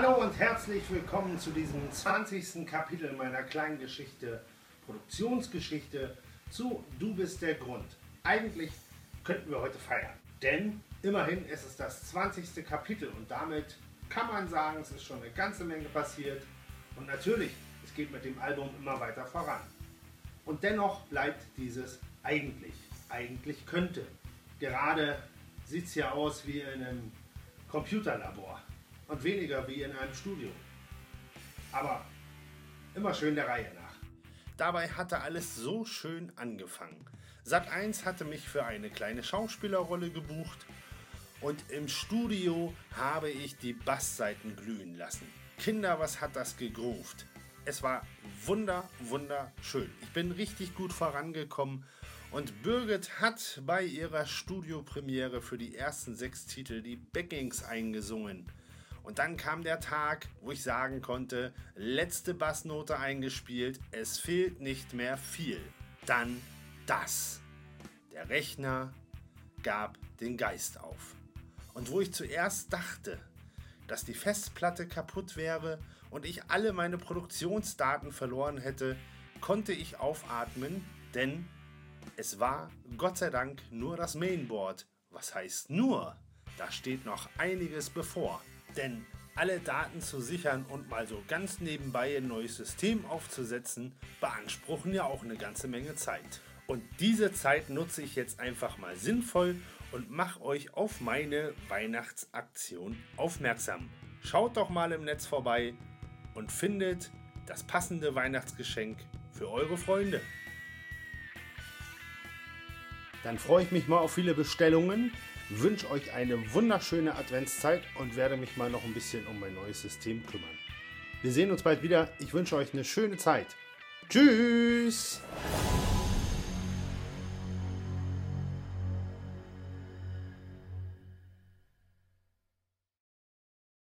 Hallo und herzlich willkommen zu diesem 20. Kapitel meiner kleinen Geschichte, Produktionsgeschichte zu Du bist der Grund. Eigentlich könnten wir heute feiern, denn immerhin ist es das 20. Kapitel und damit kann man sagen, es ist schon eine ganze Menge passiert und natürlich, es geht mit dem Album immer weiter voran. Und dennoch bleibt dieses eigentlich, eigentlich könnte. Gerade sieht es ja aus wie in einem Computerlabor und weniger wie in einem Studio. Aber immer schön der Reihe nach. Dabei hatte alles so schön angefangen. Sat 1 hatte mich für eine kleine Schauspielerrolle gebucht und im Studio habe ich die Bassseiten glühen lassen. Kinder, was hat das gegruft? Es war wunder, wunderschön. Ich bin richtig gut vorangekommen und Birgit hat bei ihrer Studiopremiere für die ersten sechs Titel die Backings eingesungen. Und dann kam der Tag, wo ich sagen konnte, letzte Bassnote eingespielt, es fehlt nicht mehr viel. Dann das. Der Rechner gab den Geist auf. Und wo ich zuerst dachte, dass die Festplatte kaputt wäre und ich alle meine Produktionsdaten verloren hätte, konnte ich aufatmen, denn es war Gott sei Dank nur das Mainboard. Was heißt nur? Da steht noch einiges bevor. Denn alle Daten zu sichern und mal so ganz nebenbei ein neues System aufzusetzen, beanspruchen ja auch eine ganze Menge Zeit. Und diese Zeit nutze ich jetzt einfach mal sinnvoll und mache euch auf meine Weihnachtsaktion aufmerksam. Schaut doch mal im Netz vorbei und findet das passende Weihnachtsgeschenk für eure Freunde. Dann freue ich mich mal auf viele Bestellungen, wünsche euch eine wunderschöne Adventszeit und werde mich mal noch ein bisschen um mein neues System kümmern. Wir sehen uns bald wieder. Ich wünsche euch eine schöne Zeit. Tschüss!